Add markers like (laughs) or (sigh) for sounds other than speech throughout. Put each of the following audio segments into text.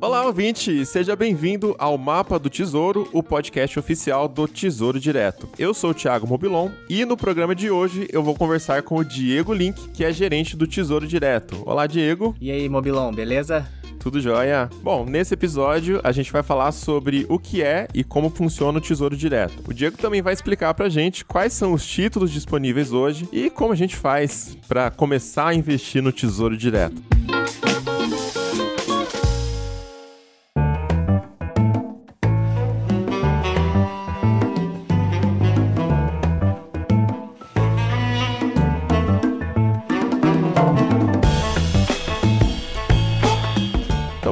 Olá, ouvinte! Seja bem-vindo ao Mapa do Tesouro, o podcast oficial do Tesouro Direto. Eu sou o Thiago Mobilon e no programa de hoje eu vou conversar com o Diego Link, que é gerente do Tesouro Direto. Olá, Diego! E aí, Mobilon, beleza? Tudo jóia? Bom, nesse episódio a gente vai falar sobre o que é e como funciona o Tesouro Direto. O Diego também vai explicar pra gente quais são os títulos disponíveis hoje e como a gente faz para começar a investir no Tesouro Direto.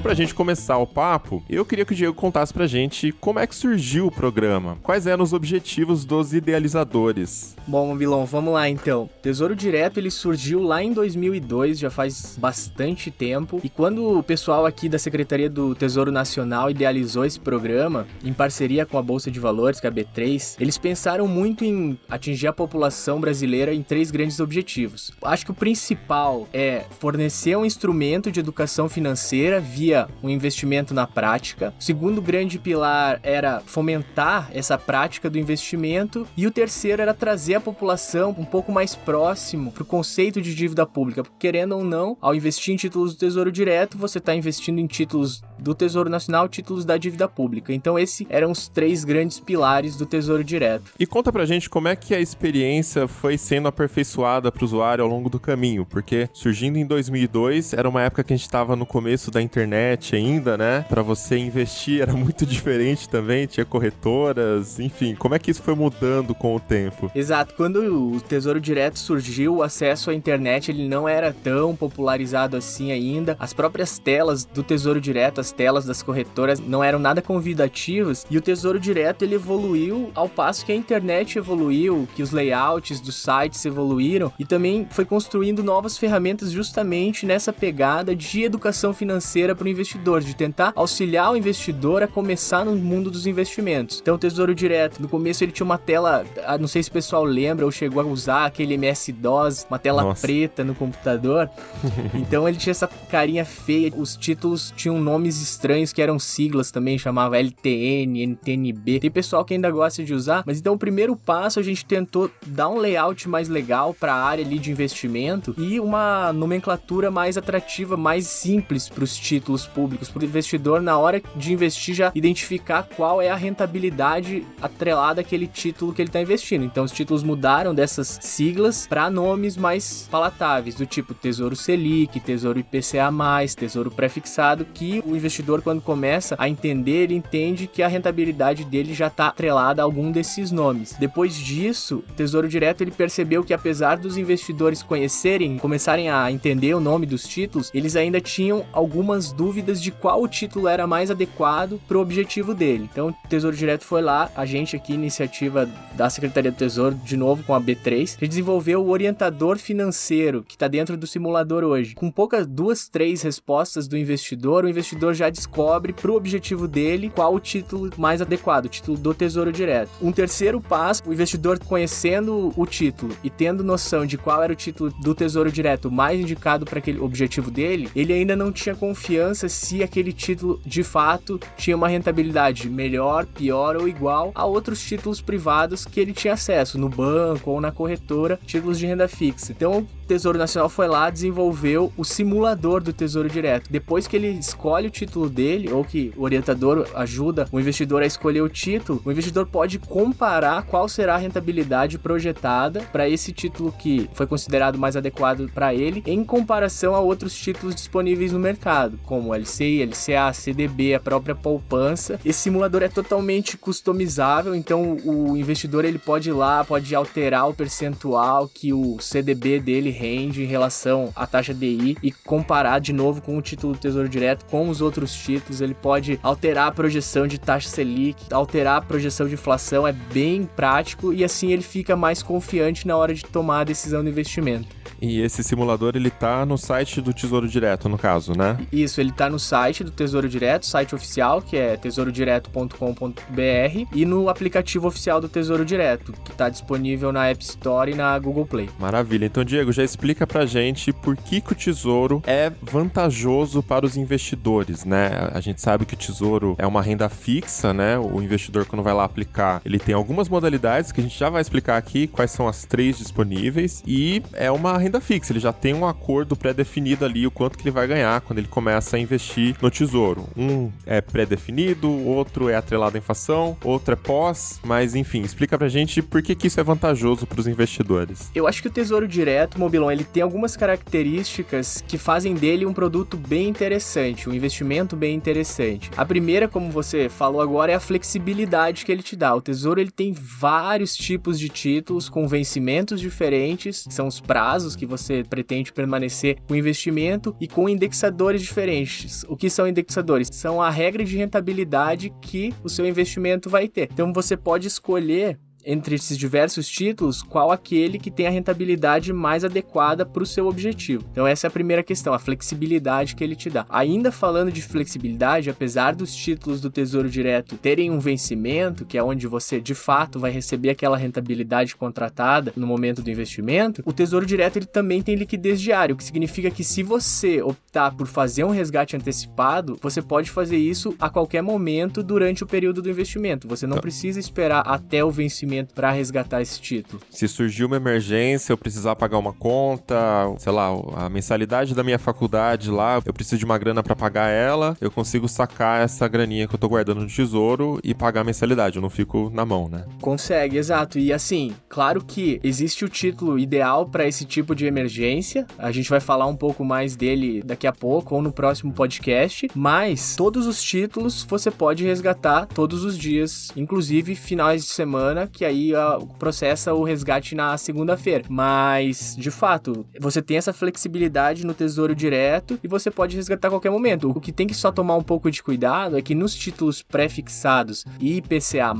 Pra gente começar o papo, eu queria que o Diego contasse pra gente como é que surgiu o programa, quais eram os objetivos dos idealizadores. Bom, Bilon, vamos lá então. Tesouro Direto ele surgiu lá em 2002, já faz bastante tempo, e quando o pessoal aqui da Secretaria do Tesouro Nacional idealizou esse programa, em parceria com a Bolsa de Valores, que é a B3, eles pensaram muito em atingir a população brasileira em três grandes objetivos. Acho que o principal é fornecer um instrumento de educação financeira via um investimento na prática. O segundo grande pilar era fomentar essa prática do investimento. E o terceiro era trazer a população um pouco mais próximo para o conceito de dívida pública. Porque, querendo ou não, ao investir em títulos do Tesouro Direto, você está investindo em títulos do Tesouro Nacional, títulos da dívida pública. Então, esses eram os três grandes pilares do Tesouro Direto. E conta pra gente como é que a experiência foi sendo aperfeiçoada para o usuário ao longo do caminho, porque surgindo em 2002 era uma época que a gente estava no começo da internet internet ainda, né? Para você investir era (laughs) muito diferente também, tinha corretoras, enfim, como é que isso foi mudando com o tempo? Exato, quando o Tesouro Direto surgiu, o acesso à internet ele não era tão popularizado assim ainda. As próprias telas do Tesouro Direto, as telas das corretoras não eram nada convidativas e o Tesouro Direto ele evoluiu ao passo que a internet evoluiu, que os layouts dos sites evoluíram e também foi construindo novas ferramentas justamente nessa pegada de educação financeira para investidor, de tentar auxiliar o investidor a começar no mundo dos investimentos. Então, o Tesouro Direto, no começo ele tinha uma tela, ah, não sei se o pessoal lembra ou chegou a usar aquele MS-DOS, uma tela Nossa. preta no computador. (laughs) então, ele tinha essa carinha feia. Os títulos tinham nomes estranhos que eram siglas também, chamava LTN, NTNB. Tem pessoal que ainda gosta de usar, mas então o primeiro passo a gente tentou dar um layout mais legal para a área ali de investimento e uma nomenclatura mais atrativa, mais simples para os títulos públicos, para o investidor, na hora de investir, já identificar qual é a rentabilidade atrelada àquele título que ele está investindo. Então, os títulos mudaram dessas siglas para nomes mais palatáveis, do tipo Tesouro Selic, Tesouro IPCA, Tesouro Prefixado, que o investidor, quando começa a entender, ele entende que a rentabilidade dele já está atrelada a algum desses nomes. Depois disso, o Tesouro Direto ele percebeu que, apesar dos investidores conhecerem, começarem a entender o nome dos títulos, eles ainda tinham algumas dúvidas dúvidas de qual título era mais adequado para o objetivo dele. Então, o Tesouro Direto foi lá, a gente aqui, iniciativa da Secretaria do Tesouro, de novo com a B3, que desenvolveu o orientador financeiro, que está dentro do simulador hoje. Com poucas duas, três respostas do investidor, o investidor já descobre para o objetivo dele qual o título mais adequado, o título do Tesouro Direto. Um terceiro passo, o investidor conhecendo o título e tendo noção de qual era o título do Tesouro Direto mais indicado para aquele objetivo dele, ele ainda não tinha confiança se aquele título de fato tinha uma rentabilidade melhor, pior ou igual a outros títulos privados que ele tinha acesso no banco ou na corretora, títulos de renda fixa. Então, Tesouro Nacional foi lá, desenvolveu o simulador do Tesouro Direto. Depois que ele escolhe o título dele, ou que o orientador ajuda o investidor a escolher o título, o investidor pode comparar qual será a rentabilidade projetada para esse título que foi considerado mais adequado para ele, em comparação a outros títulos disponíveis no mercado, como LCI, LCA, CDB, a própria poupança. Esse simulador é totalmente customizável, então o investidor ele pode ir lá, pode alterar o percentual que o CDB dele rende em relação à taxa DI e comparar de novo com o título do Tesouro Direto com os outros títulos. Ele pode alterar a projeção de taxa Selic, alterar a projeção de inflação, é bem prático e assim ele fica mais confiante na hora de tomar a decisão do investimento. E esse simulador, ele tá no site do Tesouro Direto, no caso, né? Isso, ele tá no site do Tesouro Direto, site oficial, que é tesourodireto.com.br, e no aplicativo oficial do Tesouro Direto, que tá disponível na App Store e na Google Play. Maravilha. Então, Diego, já explica pra gente por que, que o Tesouro é vantajoso para os investidores, né? A gente sabe que o Tesouro é uma renda fixa, né? O investidor, quando vai lá aplicar, ele tem algumas modalidades que a gente já vai explicar aqui, quais são as três disponíveis, e é uma renda fixa, ele já tem um acordo pré-definido ali, o quanto que ele vai ganhar quando ele começa a investir no Tesouro. Um é pré-definido, outro é atrelado à inflação, outro é pós, mas enfim, explica pra gente por que, que isso é vantajoso para os investidores. Eu acho que o Tesouro Direto, Mobilon, ele tem algumas características que fazem dele um produto bem interessante, um investimento bem interessante. A primeira, como você falou agora, é a flexibilidade que ele te dá. O Tesouro ele tem vários tipos de títulos com vencimentos diferentes, são os prazos que você pretende permanecer com investimento e com indexadores diferentes. O que são indexadores? São a regra de rentabilidade que o seu investimento vai ter. Então você pode escolher entre esses diversos títulos, qual aquele que tem a rentabilidade mais adequada para o seu objetivo. Então essa é a primeira questão, a flexibilidade que ele te dá. Ainda falando de flexibilidade, apesar dos títulos do Tesouro Direto terem um vencimento, que é onde você de fato vai receber aquela rentabilidade contratada no momento do investimento, o Tesouro Direto ele também tem liquidez diária, o que significa que se você optar por fazer um resgate antecipado, você pode fazer isso a qualquer momento durante o período do investimento. Você não tá. precisa esperar até o vencimento para resgatar esse título. Se surgir uma emergência, eu precisar pagar uma conta, sei lá, a mensalidade da minha faculdade lá, eu preciso de uma grana para pagar ela, eu consigo sacar essa graninha que eu tô guardando no tesouro e pagar a mensalidade, eu não fico na mão, né? Consegue, exato. E assim, claro que existe o título ideal para esse tipo de emergência. A gente vai falar um pouco mais dele daqui a pouco ou no próximo podcast, mas todos os títulos você pode resgatar todos os dias, inclusive finais de semana, que aí uh, processa o resgate na segunda-feira. Mas, de fato, você tem essa flexibilidade no tesouro direto e você pode resgatar a qualquer momento. O que tem que só tomar um pouco de cuidado é que nos títulos pré-fixados e IPCA,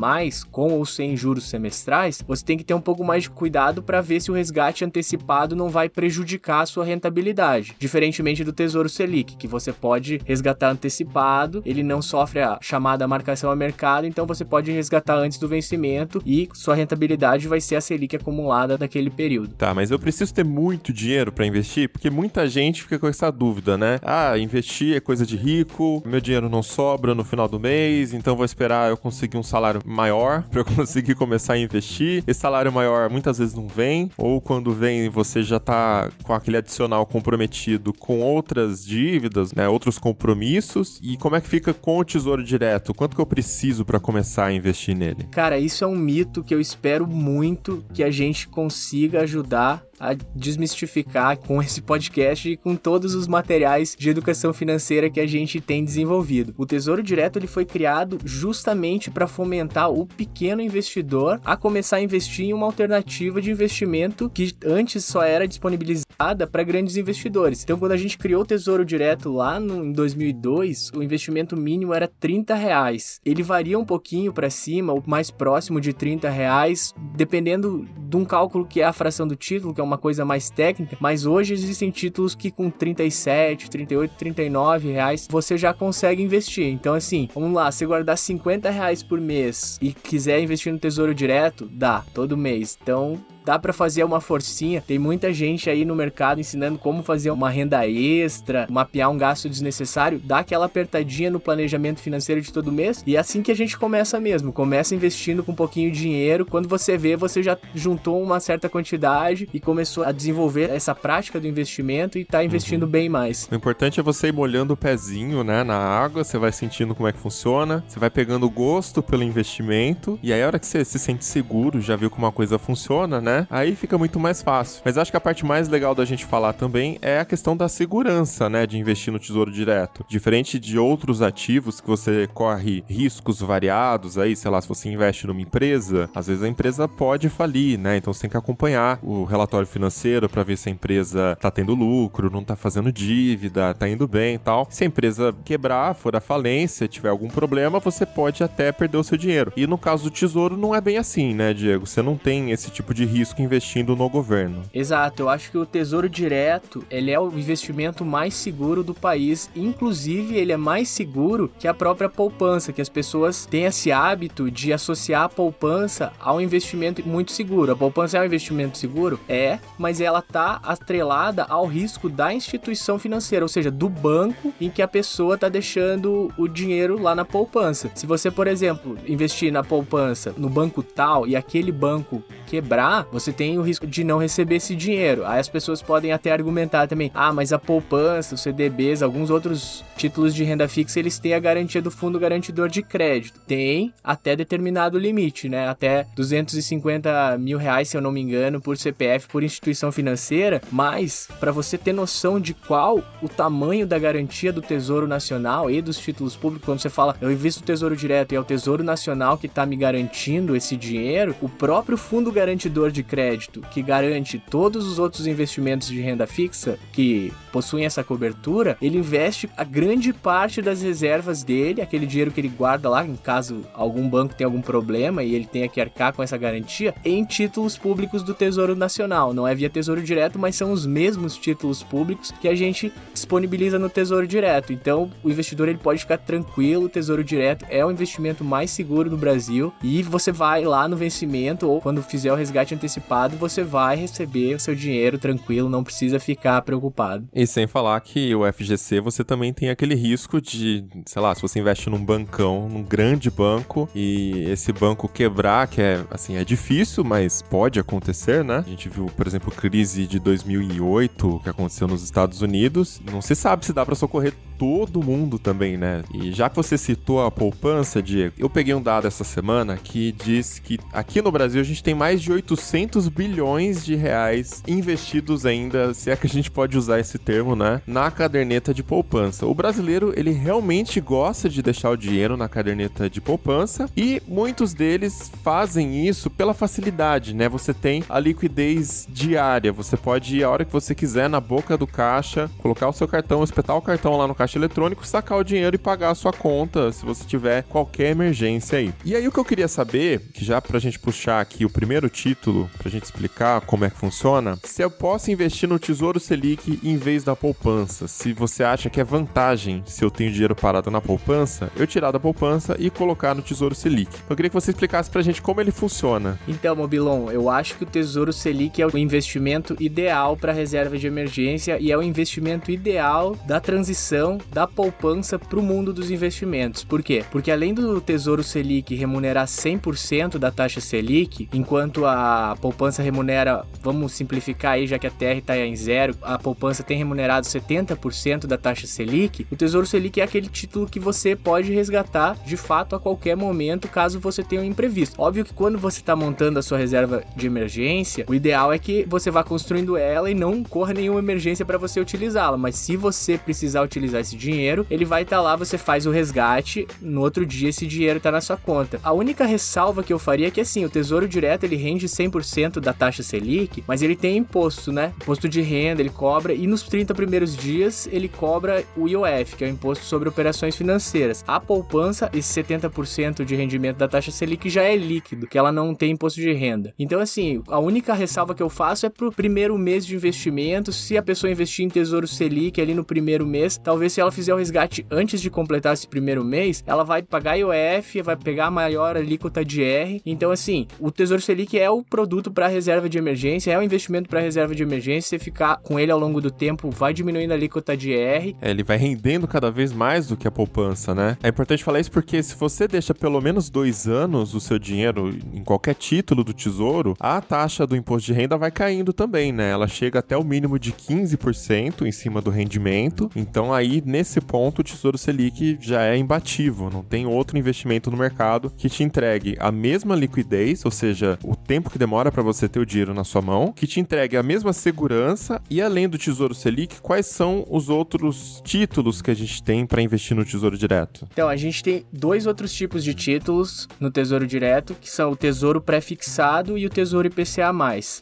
com ou sem juros semestrais, você tem que ter um pouco mais de cuidado para ver se o resgate antecipado não vai prejudicar a sua rentabilidade. Diferentemente do Tesouro Selic, que você pode resgatar antecipado, ele não sofre a chamada marcação a mercado, então você pode resgatar antes do vencimento e sua rentabilidade vai ser a Selic acumulada daquele período. Tá, mas eu preciso ter muito dinheiro para investir? Porque muita gente fica com essa dúvida, né? Ah, investir é coisa de rico, meu dinheiro não sobra no final do mês, então vou esperar eu conseguir um salário maior (laughs) para eu conseguir começar a investir. Esse salário maior muitas vezes não vem, ou quando vem você já tá com aquele adicional comprometido com outras dívidas, né, outros compromissos. E como é que fica com o Tesouro Direto? Quanto que eu preciso para começar a investir nele? Cara, isso é um mito que eu espero muito que a gente consiga ajudar a desmistificar com esse podcast e com todos os materiais de educação financeira que a gente tem desenvolvido. O Tesouro Direto ele foi criado justamente para fomentar o pequeno investidor a começar a investir em uma alternativa de investimento que antes só era disponibilizada para grandes investidores. Então, quando a gente criou o Tesouro Direto lá no, em 2002, o investimento mínimo era 30 reais. Ele varia um pouquinho para cima, o mais próximo de 30 reais, dependendo de um cálculo que é a fração do título, que é uma coisa mais técnica, mas hoje existem títulos que com 37, 38, 39 reais você já consegue investir. Então, assim, vamos lá, se guardar 50 reais por mês e quiser investir no Tesouro Direto, dá, todo mês. Então, dá para fazer uma forcinha. Tem muita gente aí no mercado ensinando como fazer uma renda extra, mapear um gasto desnecessário, dá aquela apertadinha no planejamento financeiro de todo mês. E é assim que a gente começa mesmo. Começa investindo com um pouquinho de dinheiro. Quando você vê, você já juntou uma certa quantidade e começou a desenvolver essa prática do investimento e tá investindo uhum. bem mais. O importante é você ir molhando o pezinho, né, na água, você vai sentindo como é que funciona, você vai pegando gosto pelo investimento e aí a hora que você se sente seguro, já viu como uma coisa funciona, né? Aí fica muito mais fácil. Mas acho que a parte mais legal da gente falar também é a questão da segurança, né, de investir no Tesouro Direto. Diferente de outros ativos que você corre riscos variados aí, sei lá, se você investe numa empresa, às vezes a empresa pode falir, né? Então você tem que acompanhar o relatório financeiro para ver se a empresa tá tendo lucro, não tá fazendo dívida, tá indo bem e tal. Se a empresa quebrar, for à falência, tiver algum problema, você pode até perder o seu dinheiro. E no caso do Tesouro não é bem assim, né, Diego? Você não tem esse tipo de risco risco investindo no governo. Exato, eu acho que o Tesouro Direto, ele é o investimento mais seguro do país, inclusive ele é mais seguro que a própria poupança, que as pessoas têm esse hábito de associar a poupança ao investimento muito seguro. A poupança é um investimento seguro? É, mas ela tá atrelada ao risco da instituição financeira, ou seja, do banco em que a pessoa está deixando o dinheiro lá na poupança. Se você, por exemplo, investir na poupança no banco tal e aquele banco quebrar, você tem o risco de não receber esse dinheiro. Aí as pessoas podem até argumentar também: ah, mas a poupança, os CDBs, alguns outros títulos de renda fixa, eles têm a garantia do fundo garantidor de crédito. Tem até determinado limite, né? Até 250 mil reais, se eu não me engano, por CPF, por instituição financeira. Mas, para você ter noção de qual o tamanho da garantia do Tesouro Nacional e dos títulos públicos, quando você fala eu invisto no Tesouro Direto e é o Tesouro Nacional que está me garantindo esse dinheiro, o próprio fundo garantidor de crédito, que garante todos os outros investimentos de renda fixa que possuem essa cobertura, ele investe a grande parte das reservas dele, aquele dinheiro que ele guarda lá, em caso algum banco tenha algum problema e ele tenha que arcar com essa garantia, em títulos públicos do Tesouro Nacional. Não é via Tesouro Direto, mas são os mesmos títulos públicos que a gente disponibiliza no Tesouro Direto. Então, o investidor ele pode ficar tranquilo, o Tesouro Direto é o investimento mais seguro do Brasil e você vai lá no vencimento ou quando fizer o resgate antecipado, você vai receber o seu dinheiro tranquilo, não precisa ficar preocupado. E sem falar que o FGC você também tem aquele risco de, sei lá, se você investe num bancão, num grande banco e esse banco quebrar, que é assim, é difícil, mas pode acontecer, né? A gente viu, por exemplo, crise de 2008 que aconteceu nos Estados Unidos. Não se sabe se dá para socorrer todo mundo também, né? E já que você citou a poupança, Diego, eu peguei um dado essa semana que diz que aqui no Brasil a gente tem mais de 800 bilhões de reais investidos ainda, se é que a gente pode usar esse termo, né? Na caderneta de poupança. O brasileiro, ele realmente gosta de deixar o dinheiro na caderneta de poupança e muitos deles fazem isso pela facilidade, né? Você tem a liquidez diária, você pode ir a hora que você quiser na boca do caixa, colocar o seu cartão, espetar o cartão lá no caixa eletrônico, sacar o dinheiro e pagar a sua conta se você tiver qualquer emergência aí. E aí o que eu queria saber, que já pra gente puxar aqui o primeiro título, pra gente explicar como é que funciona, se eu posso investir no Tesouro Selic em vez da poupança. Se você acha que é vantagem, se eu tenho dinheiro parado na poupança, eu tirar da poupança e colocar no Tesouro Selic. Eu queria que você explicasse pra gente como ele funciona. Então, Mobilon, eu acho que o Tesouro Selic é o investimento ideal para reserva de emergência e é o investimento ideal da transição da poupança para o mundo dos investimentos. Por quê? Porque além do Tesouro Selic remunerar 100% da taxa Selic, enquanto a poupança remunera, vamos simplificar aí, já que a TR está em zero, a poupança tem remunerado 70% da taxa Selic, o Tesouro Selic é aquele título que você pode resgatar de fato a qualquer momento, caso você tenha um imprevisto. Óbvio que quando você está montando a sua reserva de emergência, o ideal é que você vá construindo ela e não corra nenhuma emergência para você utilizá-la, mas se você precisar utilizar esse dinheiro, ele vai estar tá lá, você faz o resgate, no outro dia esse dinheiro tá na sua conta. A única ressalva que eu faria é que assim, o Tesouro Direto ele rende 100% da taxa Selic, mas ele tem imposto, né? Imposto de renda, ele cobra e nos 30 primeiros dias ele cobra o IOF, que é o imposto sobre operações financeiras. A poupança, esse 70% de rendimento da taxa Selic já é líquido, que ela não tem imposto de renda. Então assim, a única ressalva que eu faço é pro primeiro mês de investimento, se a pessoa investir em Tesouro Selic ali no primeiro mês, talvez se ela fizer o resgate antes de completar esse primeiro mês, ela vai pagar IOF, vai pegar a maior alíquota de R. Então, assim, o Tesouro Selic é o produto para reserva de emergência, é o investimento para reserva de emergência. Você ficar com ele ao longo do tempo, vai diminuindo a alíquota de R. É, ele vai rendendo cada vez mais do que a poupança, né? É importante falar isso porque se você deixa pelo menos dois anos o seu dinheiro em qualquer título do tesouro, a taxa do imposto de renda vai caindo também, né? Ela chega até o mínimo de 15% em cima do rendimento. Então, aí, nesse ponto, o Tesouro Selic já é imbatível, não tem outro investimento no mercado que te entregue a mesma liquidez, ou seja, o tempo que demora para você ter o dinheiro na sua mão, que te entregue a mesma segurança e além do Tesouro Selic, quais são os outros títulos que a gente tem para investir no Tesouro Direto? Então, a gente tem dois outros tipos de títulos no Tesouro Direto, que são o Tesouro Pré-fixado e o Tesouro IPCA+.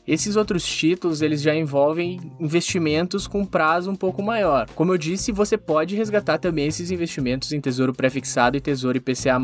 Esses outros títulos, eles já envolvem investimentos com prazo um pouco maior. Como eu disse, você pode resgatar também esses investimentos em tesouro pré-fixado e tesouro IPCA+,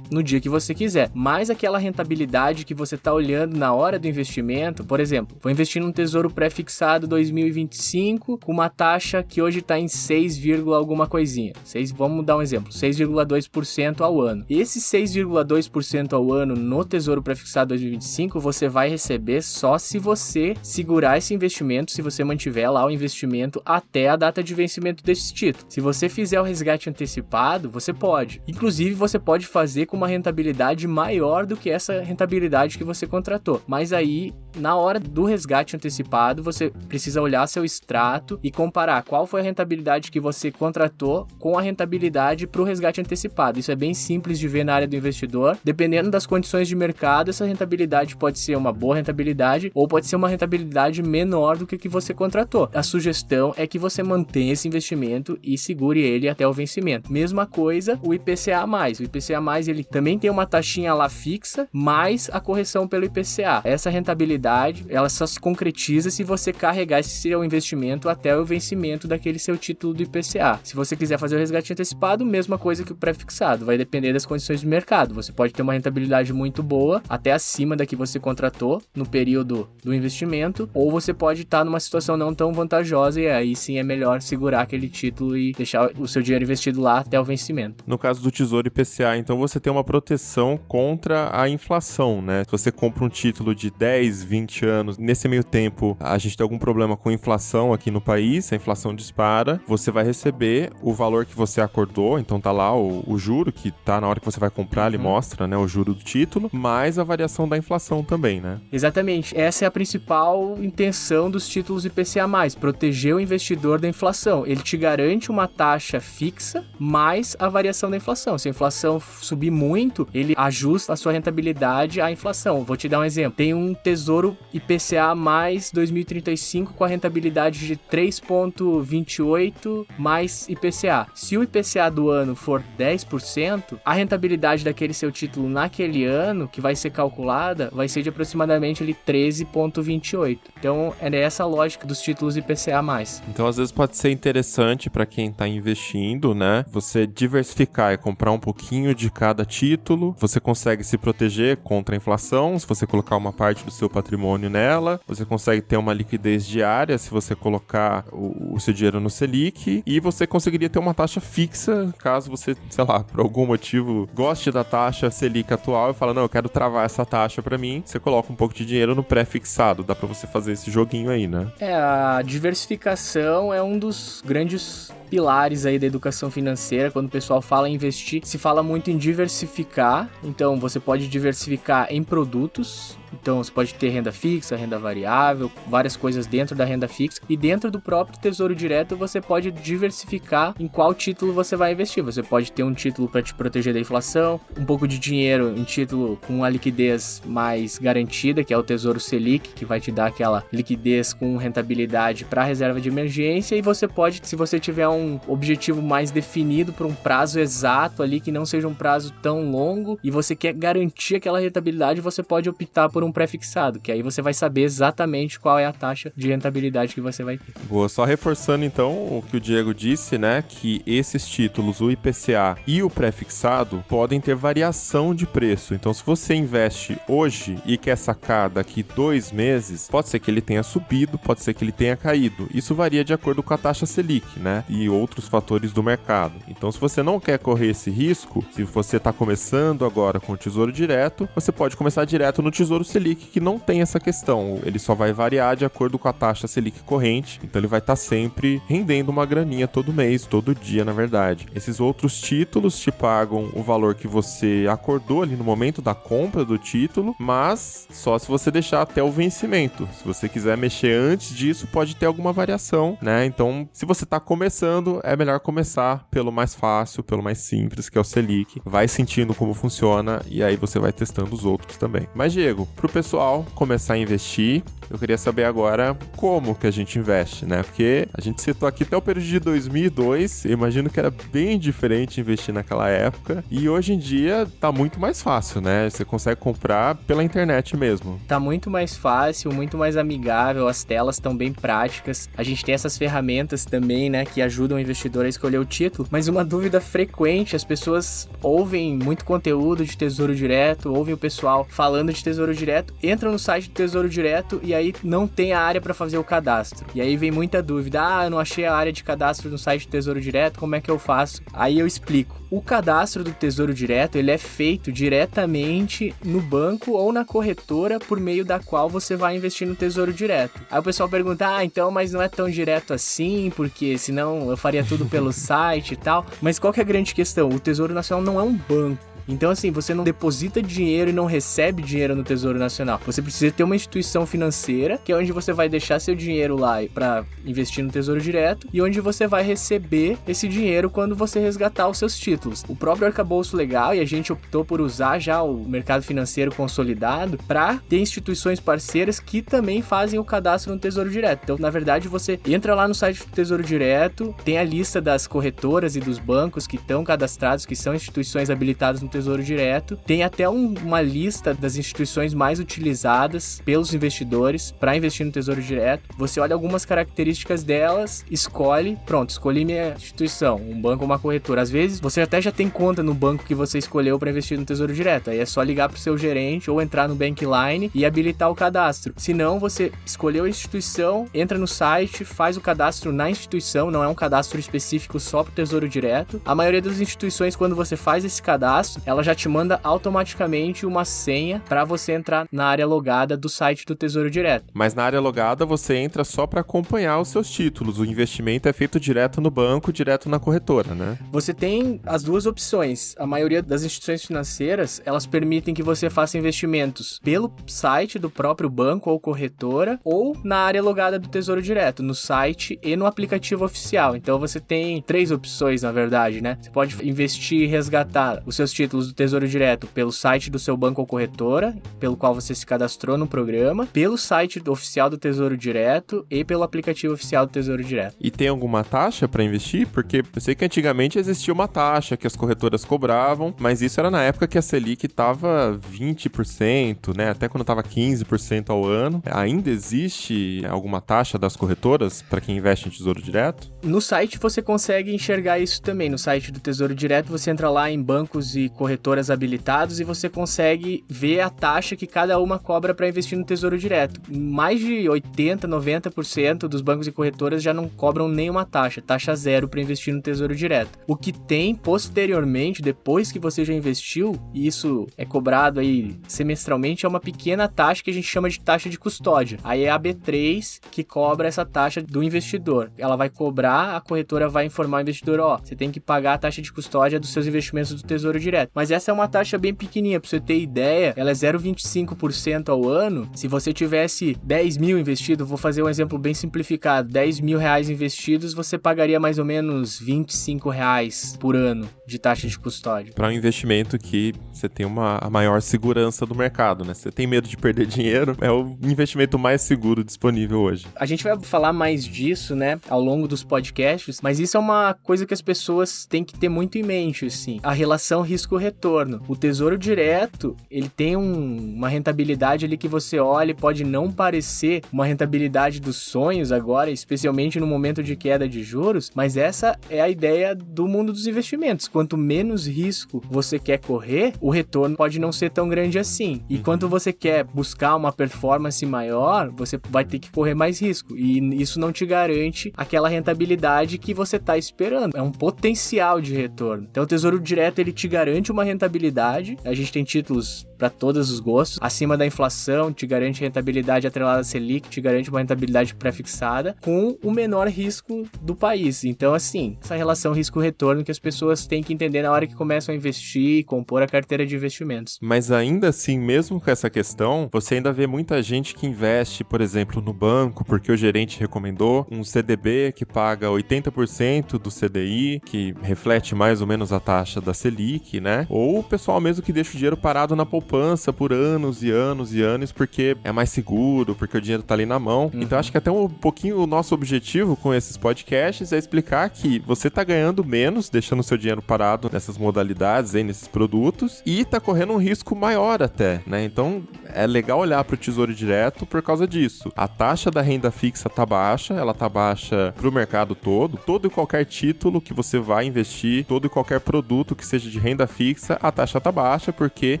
no dia que você quiser. Mas aquela rentabilidade que você está olhando na hora do investimento, por exemplo, vou investir num tesouro pré-fixado 2025 com uma taxa que hoje está em 6, alguma coisinha. 6, vamos dar um exemplo, 6,2% ao ano. Esse 6,2% ao ano no tesouro pré-fixado 2025 você vai receber só se você segurar esse investimento, se você mantiver lá o investimento até a data de vencimento desse título. Se você fizer o resgate antecipado, você pode. Inclusive, você pode fazer com uma rentabilidade maior do que essa rentabilidade que você contratou. Mas aí, na hora do resgate antecipado, você precisa olhar seu extrato e comparar qual foi a rentabilidade que você contratou com a rentabilidade para o resgate antecipado. Isso é bem simples de ver na área do investidor. Dependendo das condições de mercado, essa rentabilidade pode ser uma boa rentabilidade ou pode ser uma rentabilidade menor do que que você contratou. A sugestão é que você mantenha esse investimento e segure ele até o vencimento. Mesma coisa o IPCA+. O IPCA+, ele também tem uma taxinha lá fixa, mais a correção pelo IPCA. Essa rentabilidade, ela só se concretiza se você carregar esse seu investimento até o vencimento daquele seu título do IPCA. Se você quiser fazer o resgate antecipado, mesma coisa que o pré-fixado, vai depender das condições do mercado. Você pode ter uma rentabilidade muito boa, até acima da que você contratou no período do investimento, ou você pode estar numa situação não tão vantajosa e aí sim é melhor segurar aquele título e deixar o seu dinheiro investido lá até o vencimento. No caso do Tesouro IPCA, então você tem uma proteção contra a inflação, né? Se você compra um título de 10, 20 anos, nesse meio tempo a gente tem algum problema com inflação aqui no país, a inflação dispara, você vai receber o valor que você acordou, então tá lá o, o juro que tá na hora que você vai comprar, ele uhum. mostra, né, o juro do título, mais a variação da inflação também, né? Exatamente. Essa é a principal intenção dos títulos IPCA+, proteger o investidor da inflação. Ele te garante uma taxa fixa mais a variação da inflação. Se a inflação subir muito, ele ajusta a sua rentabilidade à inflação. Vou te dar um exemplo. Tem um tesouro IPCA mais 2035 com a rentabilidade de 3,28 mais IPCA. Se o IPCA do ano for 10%, a rentabilidade daquele seu título naquele ano, que vai ser calculada, vai ser de aproximadamente 13,28. Então é essa lógica dos títulos IPCA. Então às vezes pode ser interessante para quem está investindo, né? Você diversificar e comprar um pouquinho de cada título. Você consegue se proteger contra a inflação se você colocar uma parte do seu patrimônio nela. Você consegue ter uma liquidez diária se você colocar o, o seu dinheiro no Selic. E você conseguiria ter uma taxa fixa caso você, sei lá, por algum motivo goste da taxa Selic atual e fala, não, eu quero travar essa taxa para mim. Você coloca um pouco de dinheiro no pré-fixado. Dá para você fazer esse joguinho aí, né? É, a diversificação é um dos grandes pilares aí da educação financeira. Quando o pessoal fala em investir, se fala muito em diversificar. Então, você pode diversificar em produtos, então você pode ter renda fixa, renda variável, várias coisas dentro da renda fixa e dentro do próprio Tesouro Direto você pode diversificar em qual título você vai investir. Você pode ter um título para te proteger da inflação, um pouco de dinheiro em título com uma liquidez mais garantida, que é o Tesouro Selic, que vai te dar aquela liquidez com rentabilidade para reserva de emergência e você pode, se você tiver um objetivo mais definido por um prazo exato ali que não seja um prazo tão longo e você quer garantir aquela rentabilidade, você pode optar por por um pré-fixado, que aí você vai saber exatamente qual é a taxa de rentabilidade que você vai ter. Boa, só reforçando então o que o Diego disse, né, que esses títulos, o IPCA e o pré-fixado, podem ter variação de preço. Então, se você investe hoje e quer sacar daqui dois meses, pode ser que ele tenha subido, pode ser que ele tenha caído. Isso varia de acordo com a taxa Selic, né, e outros fatores do mercado. Então, se você não quer correr esse risco, se você está começando agora com o Tesouro Direto, você pode começar direto no Tesouro Selic que não tem essa questão. Ele só vai variar de acordo com a taxa Selic corrente. Então ele vai estar tá sempre rendendo uma graninha todo mês, todo dia, na verdade. Esses outros títulos te pagam o valor que você acordou ali no momento da compra do título, mas só se você deixar até o vencimento. Se você quiser mexer antes disso, pode ter alguma variação, né? Então, se você está começando, é melhor começar pelo mais fácil, pelo mais simples, que é o Selic. Vai sentindo como funciona e aí você vai testando os outros também. Mas Diego, para o pessoal começar a investir. Eu queria saber agora como que a gente investe, né? Porque a gente citou aqui até o período de 2002, eu imagino que era bem diferente investir naquela época, e hoje em dia tá muito mais fácil, né? Você consegue comprar pela internet mesmo. Tá muito mais fácil, muito mais amigável, as telas estão bem práticas. A gente tem essas ferramentas também, né, que ajudam o investidor a escolher o título. Mas uma dúvida frequente, as pessoas ouvem muito conteúdo de tesouro direto, ouvem o pessoal falando de tesouro direto Direto, entra no site do Tesouro Direto e aí não tem a área para fazer o cadastro. E aí vem muita dúvida: ah, eu não achei a área de cadastro no site do Tesouro Direto, como é que eu faço? Aí eu explico. O cadastro do Tesouro Direto ele é feito diretamente no banco ou na corretora por meio da qual você vai investir no Tesouro Direto. Aí o pessoal pergunta: ah, então, mas não é tão direto assim, porque senão eu faria tudo pelo (laughs) site e tal. Mas qual que é a grande questão? O Tesouro Nacional não é um banco. Então, assim, você não deposita dinheiro e não recebe dinheiro no Tesouro Nacional. Você precisa ter uma instituição financeira, que é onde você vai deixar seu dinheiro lá para investir no Tesouro Direto e onde você vai receber esse dinheiro quando você resgatar os seus títulos. O próprio arcabouço legal, e a gente optou por usar já o mercado financeiro consolidado para ter instituições parceiras que também fazem o cadastro no Tesouro Direto. Então, na verdade, você entra lá no site do Tesouro Direto, tem a lista das corretoras e dos bancos que estão cadastrados, que são instituições habilitadas no Tesouro Direto. Tem até um, uma lista das instituições mais utilizadas pelos investidores para investir no Tesouro Direto. Você olha algumas características delas, escolhe, pronto, escolhi minha instituição, um banco ou uma corretora. Às vezes você até já tem conta no banco que você escolheu para investir no Tesouro Direto. Aí é só ligar para o seu gerente ou entrar no Bankline e habilitar o cadastro. Se não, você escolheu a instituição, entra no site, faz o cadastro na instituição, não é um cadastro específico só para o Tesouro Direto. A maioria das instituições, quando você faz esse cadastro, ela já te manda automaticamente uma senha para você entrar na área logada do site do Tesouro Direto. Mas na área logada você entra só para acompanhar os seus títulos. O investimento é feito direto no banco, direto na corretora, né? Você tem as duas opções. A maioria das instituições financeiras, elas permitem que você faça investimentos pelo site do próprio banco ou corretora ou na área logada do Tesouro Direto, no site e no aplicativo oficial. Então você tem três opções, na verdade, né? Você pode investir e resgatar os seus títulos títulos do Tesouro Direto pelo site do seu banco ou corretora, pelo qual você se cadastrou no programa, pelo site oficial do Tesouro Direto e pelo aplicativo oficial do Tesouro Direto. E tem alguma taxa para investir? Porque eu sei que antigamente existia uma taxa que as corretoras cobravam, mas isso era na época que a Selic estava 20%, né? Até quando estava 15% ao ano. Ainda existe alguma taxa das corretoras para quem investe em Tesouro Direto? No site você consegue enxergar isso também. No site do Tesouro Direto você entra lá em bancos e corretoras habilitados e você consegue ver a taxa que cada uma cobra para investir no Tesouro Direto. Mais de 80, 90% dos bancos e corretoras já não cobram nenhuma taxa, taxa zero para investir no Tesouro Direto. O que tem posteriormente, depois que você já investiu, e isso é cobrado aí semestralmente, é uma pequena taxa que a gente chama de taxa de custódia. Aí é a B3 que cobra essa taxa do investidor. Ela vai cobrar, a corretora vai informar o investidor, ó, você tem que pagar a taxa de custódia dos seus investimentos do Tesouro Direto. Mas essa é uma taxa bem pequenininha, pra você ter ideia, ela é 0,25% ao ano. Se você tivesse 10 mil investido, vou fazer um exemplo bem simplificado: 10 mil reais investidos, você pagaria mais ou menos 25 reais por ano de taxa de custódia. Para um investimento que você tem uma a maior segurança do mercado, né? Você tem medo de perder (laughs) dinheiro, é o investimento mais seguro disponível hoje. A gente vai falar mais disso, né, ao longo dos podcasts, mas isso é uma coisa que as pessoas têm que ter muito em mente, assim. A relação risco-retorno. O tesouro direto, ele tem um, uma rentabilidade ali que você olha e pode não parecer uma rentabilidade dos sonhos agora, especialmente no momento de queda de juros, mas essa é a ideia do mundo dos investimentos. Quando quanto menos risco você quer correr, o retorno pode não ser tão grande assim. E uhum. quanto você quer buscar uma performance maior, você vai ter que correr mais risco. E isso não te garante aquela rentabilidade que você está esperando. É um potencial de retorno. Então, o Tesouro Direto ele te garante uma rentabilidade. A gente tem títulos para todos os gostos, acima da inflação, te garante rentabilidade atrelada à Selic, te garante uma rentabilidade pré-fixada com o menor risco do país. Então, assim, essa relação risco-retorno que as pessoas têm que entender na hora que começam a investir e compor a carteira de investimentos. Mas ainda assim, mesmo com essa questão, você ainda vê muita gente que investe, por exemplo, no banco, porque o gerente recomendou, um CDB que paga 80% do CDI, que reflete mais ou menos a taxa da Selic, né? Ou o pessoal mesmo que deixa o dinheiro parado na poupança poupança por anos e anos e anos, porque é mais seguro, porque o dinheiro tá ali na mão. Uhum. Então acho que até um pouquinho o nosso objetivo com esses podcasts é explicar que você tá ganhando menos, deixando seu dinheiro parado nessas modalidades aí, nesses produtos, e tá correndo um risco maior até, né? Então é legal olhar para o Tesouro Direto por causa disso. A taxa da renda fixa tá baixa, ela tá baixa pro mercado todo. Todo e qualquer título que você vai investir, todo e qualquer produto que seja de renda fixa, a taxa tá baixa porque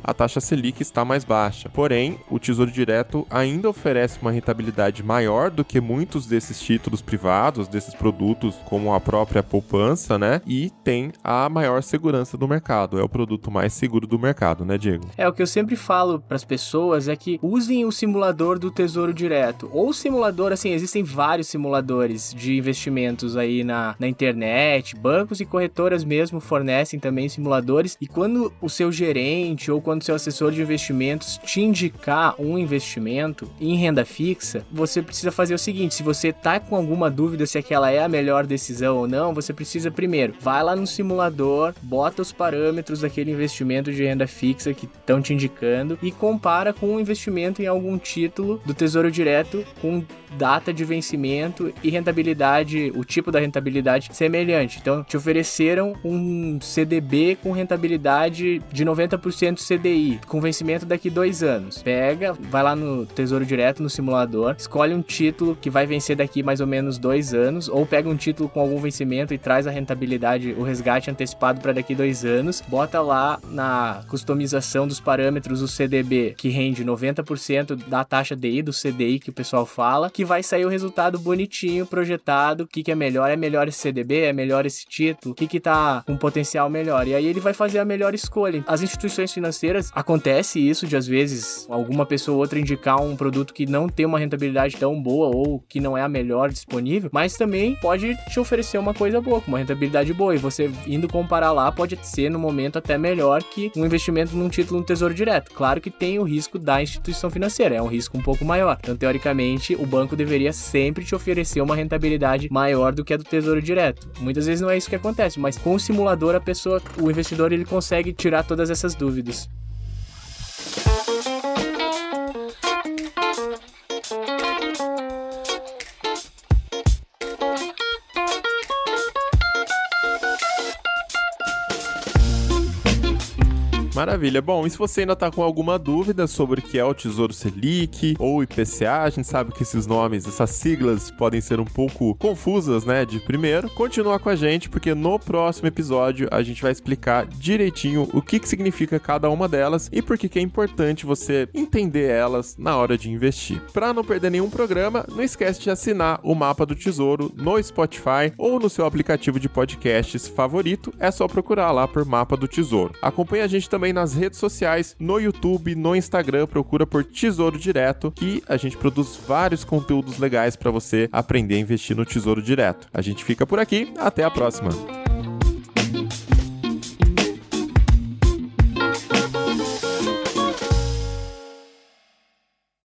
a taxa Selic Selic está mais baixa. Porém, o Tesouro Direto ainda oferece uma rentabilidade maior do que muitos desses títulos privados, desses produtos como a própria poupança, né? E tem a maior segurança do mercado. É o produto mais seguro do mercado, né, Diego? É o que eu sempre falo para as pessoas é que usem o simulador do Tesouro Direto ou simulador, assim, existem vários simuladores de investimentos aí na, na internet, bancos e corretoras mesmo fornecem também simuladores e quando o seu gerente ou quando o seu assessor de investimentos te indicar um investimento em renda fixa, você precisa fazer o seguinte: se você tá com alguma dúvida se aquela é a melhor decisão ou não, você precisa primeiro, vai lá no simulador, bota os parâmetros daquele investimento de renda fixa que estão te indicando e compara com um investimento em algum título do Tesouro Direto com data de vencimento e rentabilidade, o tipo da rentabilidade semelhante. Então, te ofereceram um CDB com rentabilidade de 90% CDI, com vencimento daqui dois anos. Pega, vai lá no Tesouro Direto, no simulador, escolhe um título que vai vencer daqui mais ou menos dois anos, ou pega um título com algum vencimento e traz a rentabilidade, o resgate antecipado para daqui dois anos, bota lá na customização dos parâmetros o CDB, que rende 90% da taxa DI, do CDI que o pessoal fala, que vai sair o resultado bonitinho, projetado, o que, que é melhor, é melhor esse CDB, é melhor esse título, o que, que tá com potencial melhor. E aí ele vai fazer a melhor escolha. As instituições financeiras, acontece isso de às vezes alguma pessoa ou outra indicar um produto que não tem uma rentabilidade tão boa ou que não é a melhor disponível, mas também pode te oferecer uma coisa boa, uma rentabilidade boa. E você indo comparar lá, pode ser no momento até melhor que um investimento num título no Tesouro Direto. Claro que tem o risco da instituição financeira, é um risco um pouco maior. Então, teoricamente, o banco deveria sempre te oferecer uma rentabilidade maior do que a do Tesouro Direto. Muitas vezes não é isso que acontece, mas com o simulador a pessoa, o investidor, ele consegue tirar todas essas dúvidas. Thank you. Maravilha. Bom, e se você ainda tá com alguma dúvida sobre o que é o Tesouro Selic ou IPCA, a gente sabe que esses nomes, essas siglas podem ser um pouco confusas, né, de primeiro, continua com a gente porque no próximo episódio a gente vai explicar direitinho o que que significa cada uma delas e por que é importante você entender elas na hora de investir. Para não perder nenhum programa, não esquece de assinar o Mapa do Tesouro no Spotify ou no seu aplicativo de podcasts favorito, é só procurar lá por Mapa do Tesouro. Acompanhe a gente também também nas redes sociais, no YouTube, no Instagram, procura por Tesouro Direto, que a gente produz vários conteúdos legais para você aprender a investir no Tesouro Direto. A gente fica por aqui, até a próxima.